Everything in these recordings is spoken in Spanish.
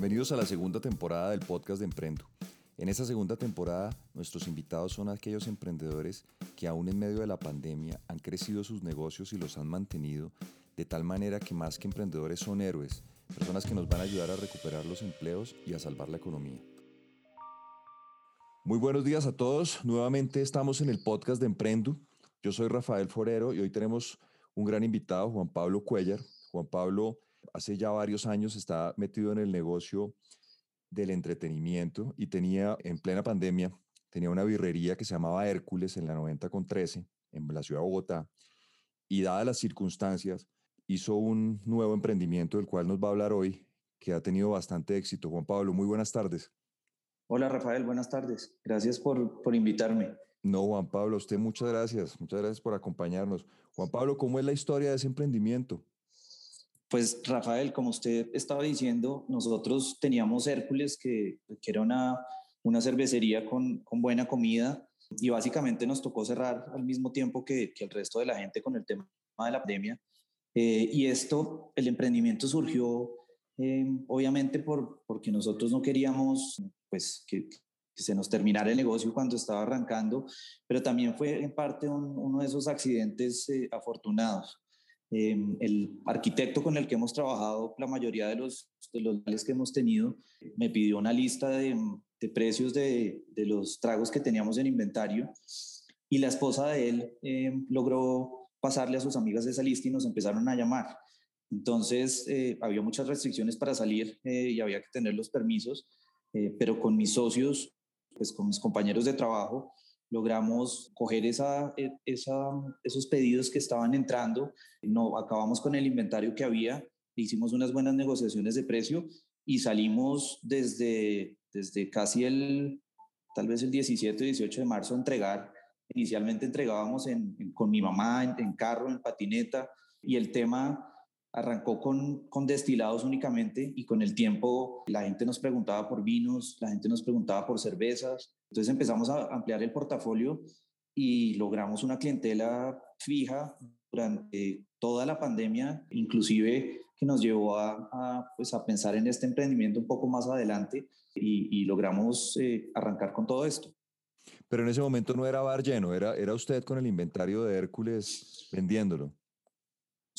Bienvenidos a la segunda temporada del podcast de Emprendo. En esta segunda temporada, nuestros invitados son aquellos emprendedores que aún en medio de la pandemia han crecido sus negocios y los han mantenido de tal manera que más que emprendedores son héroes, personas que nos van a ayudar a recuperar los empleos y a salvar la economía. Muy buenos días a todos. Nuevamente estamos en el podcast de Emprendo. Yo soy Rafael Forero y hoy tenemos un gran invitado, Juan Pablo Cuellar. Juan Pablo hace ya varios años está metido en el negocio del entretenimiento y tenía en plena pandemia, tenía una birrería que se llamaba Hércules en la 90 con 13 en la ciudad de Bogotá y dadas las circunstancias hizo un nuevo emprendimiento del cual nos va a hablar hoy que ha tenido bastante éxito. Juan Pablo, muy buenas tardes. Hola Rafael, buenas tardes. Gracias por, por invitarme. No, Juan Pablo, usted muchas gracias. Muchas gracias por acompañarnos. Juan Pablo, ¿cómo es la historia de ese emprendimiento? Pues Rafael, como usted estaba diciendo, nosotros teníamos Hércules, que, era una, una cervecería con, con, buena comida y básicamente nos tocó cerrar al mismo tiempo que, que el resto de la gente con el tema de la pandemia. Eh, y esto, el emprendimiento surgió eh, obviamente por, porque nosotros no queríamos pues, que, se nos terminara el negocio cuando estaba arrancando, pero también fue en parte un, uno de esos accidentes eh, afortunados. Em, el arquitecto con el que hemos trabajado la mayoría de los, de que hemos tenido me pidió una lista de, de precios de, de, los tragos que teníamos en inventario y la esposa de él em, logró pasarle a sus amigas esa lista y nos empezaron a llamar. Entonces eh, había muchas restricciones para salir eh, y había que tener los permisos, eh, pero con mis socios, pues con mis compañeros de trabajo, logramos coger esa, e, esa, esos pedidos que estaban entrando, no, acabamos con el inventario que había, hicimos unas buenas negociaciones de precio y salimos desde, desde casi el, tal vez el 17 o 18 de marzo a entregar. Inicialmente entregábamos en, con mi mamá en, carro, en patineta, y el tema arrancó con, con destilados únicamente y con el tiempo la gente nos preguntaba por vinos, la gente nos preguntaba por cervezas, entonces empezamos a ampliar el portafolio y logramos una clientela fija durante toda la pandemia, inclusive que nos llevó a, pues a pensar en este emprendimiento un poco más adelante y, logramos eh, arrancar con todo esto. Pero en ese momento no era bar lleno, era, era usted con el inventario de Hércules vendiéndolo.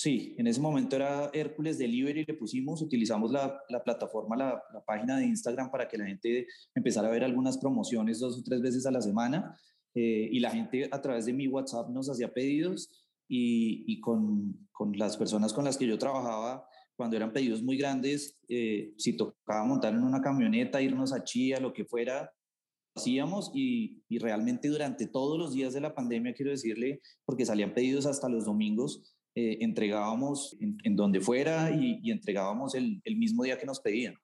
Sí, en ese momento era Hércules Delivery, le pusimos, utilizamos la, la plataforma, la, página de Instagram para que la gente empezara a ver algunas promociones dos o tres veces a la semana eh, y la gente a través de mi WhatsApp nos hacía pedidos y, con, las personas con las que yo trabajaba, cuando eran pedidos muy grandes, eh, si tocaba montar en una camioneta, irnos a Chía, lo que fuera, hacíamos y realmente durante todos los días de la pandemia, quiero decirle, porque salían pedidos hasta los domingos, eh, entregábamos en, donde fuera y, entregábamos el, el, mismo día que nos pedían.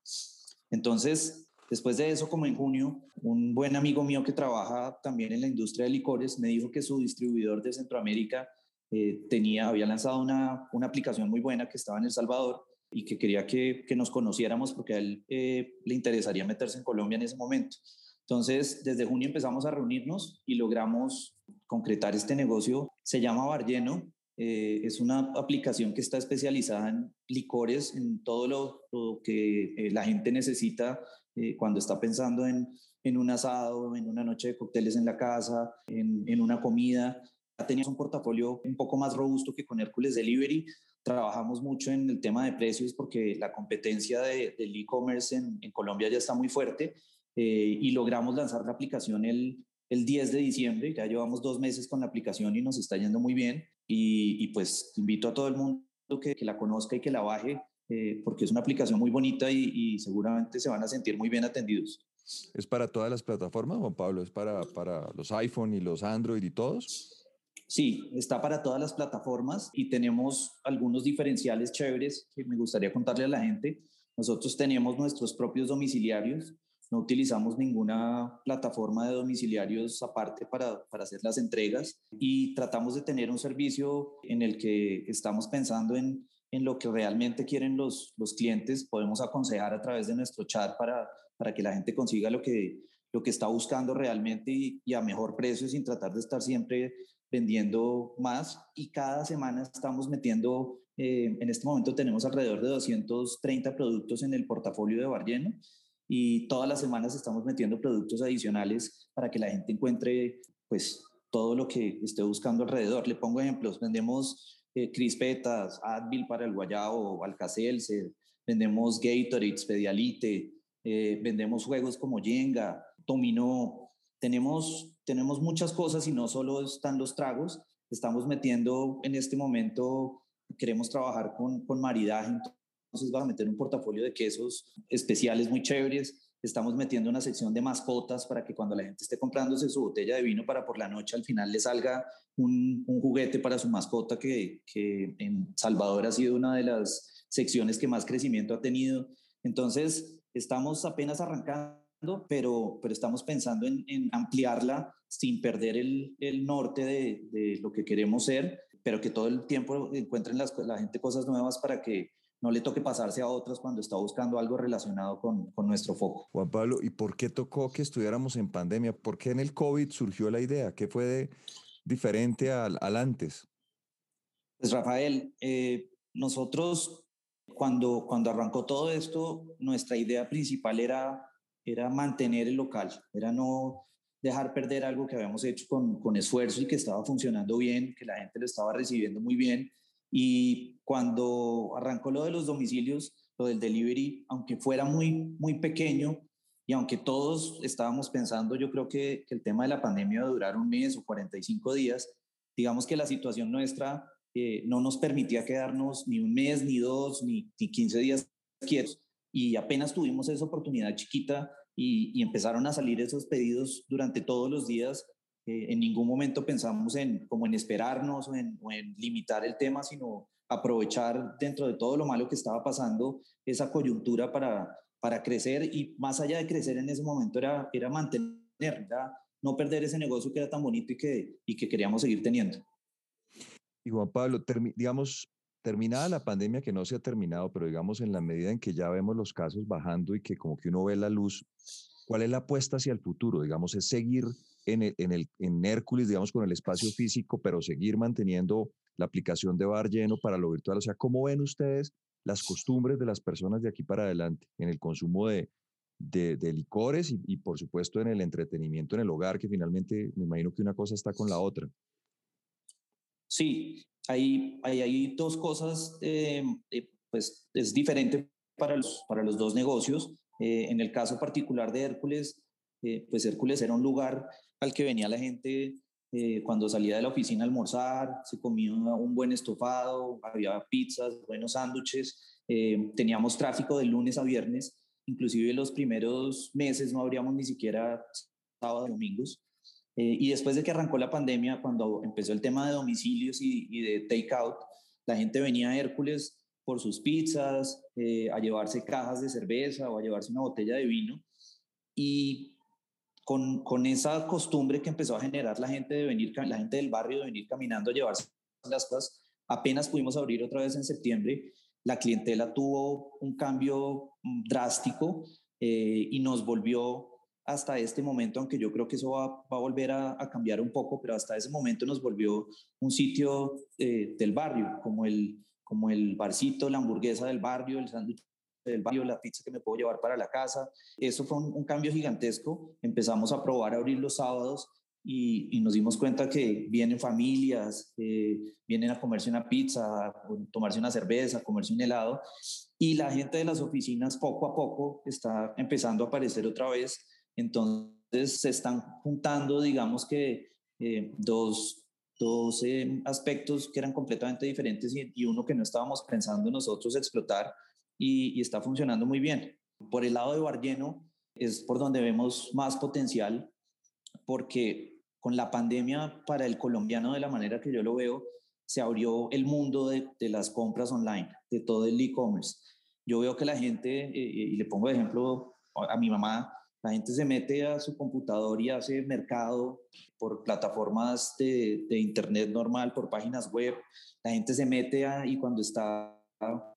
Entonces, después de eso, como en junio, un buen amigo mío que trabaja también en la industria de licores me dijo que su distribuidor de Centroamérica eh, tenía, había lanzado una, una, aplicación muy buena que estaba en El Salvador y que quería que, que nos conociéramos porque a él eh, le interesaría meterse en Colombia en ese momento. Entonces, desde junio empezamos a reunirnos y logramos concretar este negocio. Se llama Bar Lleno eh, es una aplicación que está especializada en licores, en todo lo, que eh, la gente necesita eh, cuando está pensando en, en, un asado, en una noche de cócteles en la casa, en, una comida. Teníamos un portafolio un poco más robusto que con Hércules Delivery. Trabajamos mucho en el tema de precios porque la competencia de, del e-commerce en, en, Colombia ya está muy fuerte y logramos lanzar la aplicación el, el 10 de diciembre. Ya llevamos dos meses con la aplicación y nos está yendo muy bien. Y, y pues invito a todo el mundo que, que la conozca y que la baje, eh, porque es una aplicación muy bonita y, y, seguramente se van a sentir muy bien atendidos. ¿Es para todas las plataformas, Juan Pablo? ¿Es para, para los iPhone y los Android y todos? Sí, está para todas las plataformas y tenemos algunos diferenciales chéveres que me gustaría contarle a la gente. Nosotros tenemos nuestros propios domiciliarios no utilizamos ninguna plataforma de domiciliarios aparte para, para, hacer las entregas y tratamos de tener un servicio en el que estamos pensando en, en lo que realmente quieren los, los clientes. Podemos aconsejar a través de nuestro chat para, para que la gente consiga lo que, lo que está buscando realmente y, a mejor precio sin tratar de estar siempre vendiendo más. Y cada semana estamos metiendo Eh, en este momento tenemos alrededor de 230 productos en el portafolio de Barlleno y todas las semanas estamos metiendo productos adicionales para que la gente encuentre pues todo lo que esté buscando alrededor. Le pongo ejemplos, vendemos eh, crispetas, Advil para el guayabo, Alcacelser, vendemos Gatorade, Pedialite, eh, vendemos juegos como Jenga, Dominó, tenemos, tenemos muchas cosas y no solo están los tragos, estamos metiendo en este momento, queremos trabajar con, con maridaje, entonces vamos a meter un portafolio de quesos especiales muy chéveres, estamos metiendo una sección de mascotas para que cuando la gente esté comprándose su botella de vino para por la noche al final le salga un, un juguete para su mascota que, que en Salvador ha sido una de las secciones que más crecimiento ha tenido. Entonces, estamos apenas arrancando, pero, pero estamos pensando en, ampliarla sin perder el, el norte de, de, lo que queremos ser, pero que todo el tiempo encuentren las, la gente cosas nuevas para que no le toque pasarse a otros cuando está buscando algo relacionado con, con, nuestro foco. Juan Pablo, ¿y por qué tocó que estuviéramos en pandemia? ¿Por qué en el COVID surgió la idea? ¿Qué fue de, diferente al, al, antes? Pues Rafael, eh, nosotros cuando, cuando arrancó todo esto, nuestra idea principal era, era mantener el local, era no dejar perder algo que habíamos hecho con, con esfuerzo y que estaba funcionando bien, que la gente lo estaba recibiendo muy bien. Y cuando arrancó lo de los domicilios, lo del delivery, aunque fuera muy, muy pequeño y aunque todos estábamos pensando, yo creo que, el tema de la pandemia iba a durar un mes o 45 días, digamos que la situación nuestra no nos permitía quedarnos ni un mes, ni dos, ni, ni 15 días quietos. Y apenas tuvimos esa oportunidad chiquita y, empezaron a salir esos pedidos durante todos los días. Eh, en ningún momento pensamos en como en esperarnos o en, en limitar el tema, sino aprovechar dentro de todo lo malo que estaba pasando esa coyuntura para, para crecer y más allá de crecer en ese momento era, era mantener, no perder ese negocio que era tan bonito y que, y que queríamos seguir teniendo. Y Juan Pablo, digamos, terminada la pandemia, que no se ha terminado, pero digamos en la medida en que ya vemos los casos bajando y que como que uno ve la luz, ¿cuál es la apuesta hacia el futuro? Digamos, es seguir en, el, en, el, en Hércules, digamos, con el espacio físico, pero seguir manteniendo la aplicación de bar lleno para lo virtual. O sea, ¿cómo ven ustedes las costumbres de las personas de aquí para adelante en el consumo de, de, de licores y, y, por supuesto, en el entretenimiento en el hogar, que finalmente me imagino que una cosa está con la otra? Sí, hay, hay, hay dos cosas, eh, eh, pues es diferente para los, para los dos negocios. Eh, en el caso particular de Hércules, pues Hércules era un lugar al que venía la gente cuando salía de la oficina a almorzar, se comía un buen estofado, había pizzas, buenos sándwiches, teníamos tráfico de lunes a viernes, inclusive los primeros meses no abríamos ni siquiera sábados, domingos. Eh, y después de que arrancó la pandemia, cuando empezó el tema de domicilios y, y de takeout, la gente venía a Hércules por sus pizzas, eh, a llevarse cajas de cerveza o a llevarse una botella de vino. Y con, con, esa costumbre que empezó a generar la gente de venir, la gente del barrio de venir caminando a llevarse las cosas, apenas pudimos abrir otra vez en septiembre, la clientela tuvo un cambio drástico eh, y nos volvió hasta este momento, aunque yo creo que eso va, a volver a, a, cambiar un poco, pero hasta ese momento nos volvió un sitio eh, del barrio, como el, como el barcito, la hamburguesa del barrio, el sándwich del barrio, la pizza que me puedo llevar para la casa. Eso fue un, un cambio gigantesco. Empezamos a probar a abrir los sábados y, y, nos dimos cuenta que vienen familias, eh, vienen a comerse una pizza, a tomarse una cerveza, a comerse un helado, y la gente de las oficinas poco a poco está empezando a aparecer otra vez entonces se están juntando, digamos que eh, dos, dos eh, aspectos que eran completamente diferentes y, uno que no estábamos pensando nosotros explotar y, está funcionando muy bien. Por el lado de Barlleno es por donde vemos más potencial porque con la pandemia para el colombiano de la manera que yo lo veo, se abrió el mundo de, de las compras online, de todo el e-commerce. Yo veo que la gente, eh, y le pongo de ejemplo a mi mamá, la gente se mete a su computador y hace mercado por plataformas de, de Internet normal, por páginas web. La gente se mete a, y cuando está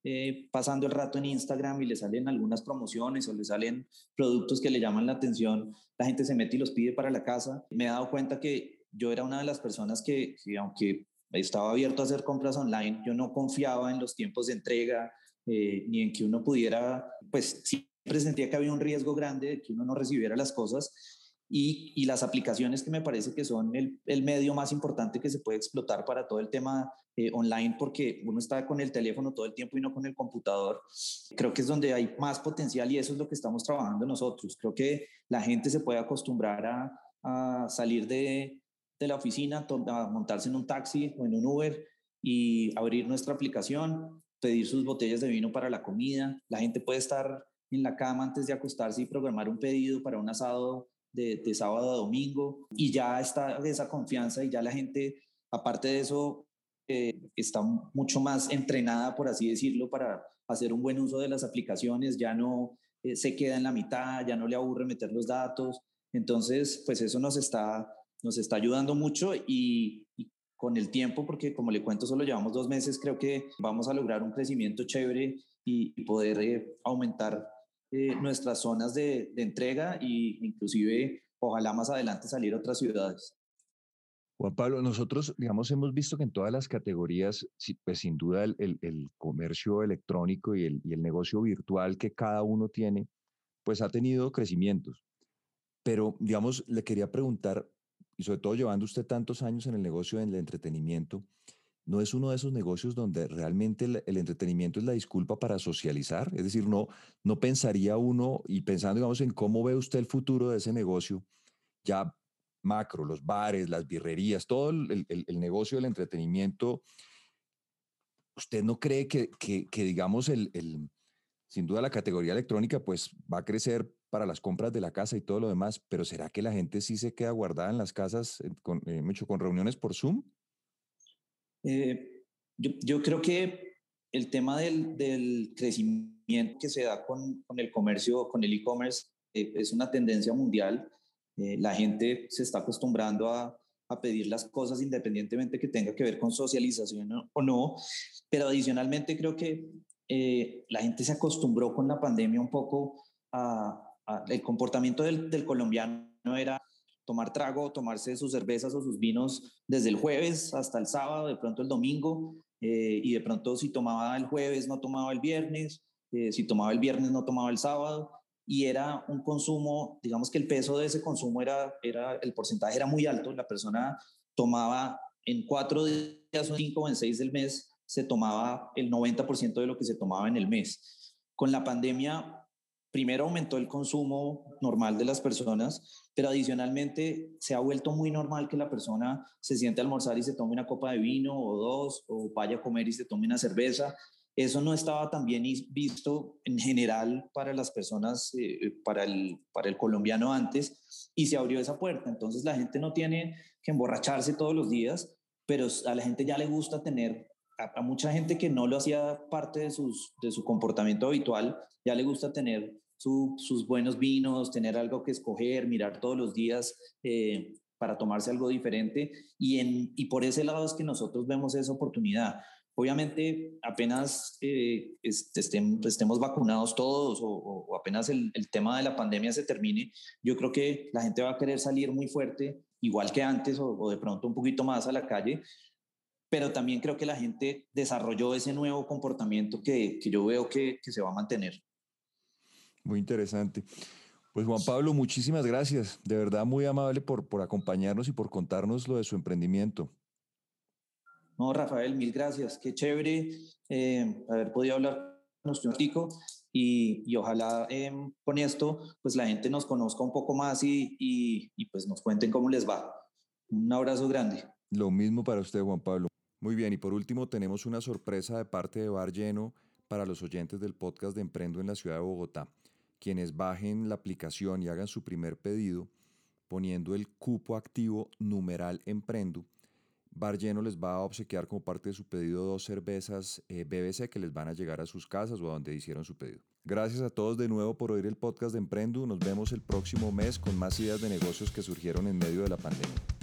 eh, pasando el rato en Instagram y le salen algunas promociones o le salen productos que le llaman la atención, la gente se mete y los pide para la casa. Me he dado cuenta que yo era una de las personas que, que aunque estaba abierto a hacer compras online, yo no confiaba en los tiempos de entrega, eh, ni en que uno pudiera, pues siempre sentía que había un riesgo grande de que uno no recibiera las cosas y, y las aplicaciones que me parece que son el, el, medio más importante que se puede explotar para todo el tema eh, online porque uno está con el teléfono todo el tiempo y no con el computador. Creo que es donde hay más potencial y eso es lo que estamos trabajando nosotros. Creo que la gente se puede acostumbrar a, a salir de, de la oficina, a montarse en un taxi o en un Uber y abrir nuestra aplicación, pedir sus botellas de vino para la comida. La gente puede estar en la cama antes de acostarse y programar un pedido para un asado de, sábado a domingo y ya está esa confianza y ya la gente, aparte de eso, eh, está mucho más entrenada, por así decirlo, para hacer un buen uso de las aplicaciones, ya no eh, se queda en la mitad, ya no le aburre meter los datos. Entonces, pues eso nos está, nos está ayudando mucho y, con el tiempo, porque como le cuento, solo llevamos dos meses, creo que vamos a lograr un crecimiento chévere y, poder eh, aumentar eh, nuestras zonas de, entrega e inclusive ojalá más adelante salir a otras ciudades. Juan Pablo, nosotros, digamos, hemos visto que en todas las categorías, pues sin duda el, comercio electrónico y el, y el, negocio virtual que cada uno tiene, pues ha tenido crecimientos. Pero, digamos, le quería preguntar, y sobre todo llevando usted tantos años en el negocio del entretenimiento, no es uno de esos negocios donde realmente el, entretenimiento es la disculpa para socializar. Es decir, no, no pensaría uno, y pensando, digamos, en cómo ve usted el futuro de ese negocio, ya macro, los bares, las birrerías, todo el, negocio del entretenimiento, ¿usted no cree que, que, digamos, el, sin duda la categoría electrónica pues va a crecer para las compras de la casa y todo lo demás, pero ¿será que la gente sí se queda guardada en las casas con, eh, mucho con reuniones por Zoom? Eh, yo, yo, creo que el tema del, del crecimiento que se da con, con el comercio, con el e-commerce, eh, es una tendencia mundial. Eh, la gente se está acostumbrando a, a, pedir las cosas independientemente que tenga que ver con socialización o no, pero adicionalmente creo que la gente se acostumbró con la pandemia un poco a, a el comportamiento del, del colombiano era tomar trago, tomarse sus cervezas o sus vinos desde el jueves hasta el sábado, de pronto el domingo, eh, y de pronto si tomaba el jueves no tomaba el viernes, eh, si tomaba el viernes no tomaba el sábado, y era un consumo, digamos que el peso de ese consumo era, era el porcentaje era muy alto, la persona tomaba en cuatro días o cinco o en seis del mes, se tomaba el 90% de lo que se tomaba en el mes. Con la pandemia primero aumentó el consumo normal de las personas, pero adicionalmente se ha vuelto muy normal que la persona se siente a almorzar y se tome una copa de vino o dos, o vaya a comer y se tome una cerveza. Eso no estaba tan bien visto en general para las personas, eh, para, el, para el colombiano antes, y se abrió esa puerta. Entonces la gente no tiene que emborracharse todos los días, pero a la gente ya le gusta tener a, mucha gente que no lo hacía parte de, sus, de su comportamiento habitual, ya le gusta tener sus buenos vinos, tener algo que escoger, mirar todos los días eh, para tomarse algo diferente. Y, en, y por ese lado es que nosotros vemos esa oportunidad. Obviamente, apenas eh, estemos vacunados todos o, o apenas el, el, tema de la pandemia se termine, yo creo que la gente va a querer salir muy fuerte, igual que antes o, o de pronto un poquito más a la calle, pero también creo que la gente desarrolló ese nuevo comportamiento que, que yo veo que, que, se va a mantener. Muy interesante. Pues Juan Pablo, muchísimas gracias. De verdad, muy amable por, por acompañarnos y por contarnos lo de su emprendimiento. No, Rafael, mil gracias. Qué chévere eh, haber podido hablar con usted y, y ojalá em, con esto pues la gente nos conozca un poco más y, y, y pues nos cuenten cómo les va. Un abrazo grande. Lo mismo para usted, Juan Pablo. Muy bien, y por último tenemos una sorpresa de parte de Bar Lleno para los oyentes del podcast de Emprendo en la ciudad de Bogotá. Quienes bajen la aplicación y hagan su primer pedido poniendo el cupo activo numeral Emprendo, Bar Lleno les va a obsequiar como parte de su pedido dos cervezas eh, BBC que les van a llegar a sus casas o a donde hicieron su pedido. Gracias a todos de nuevo por oír el podcast de Emprendo. Nos vemos el próximo mes con más ideas de negocios que surgieron en medio de la pandemia.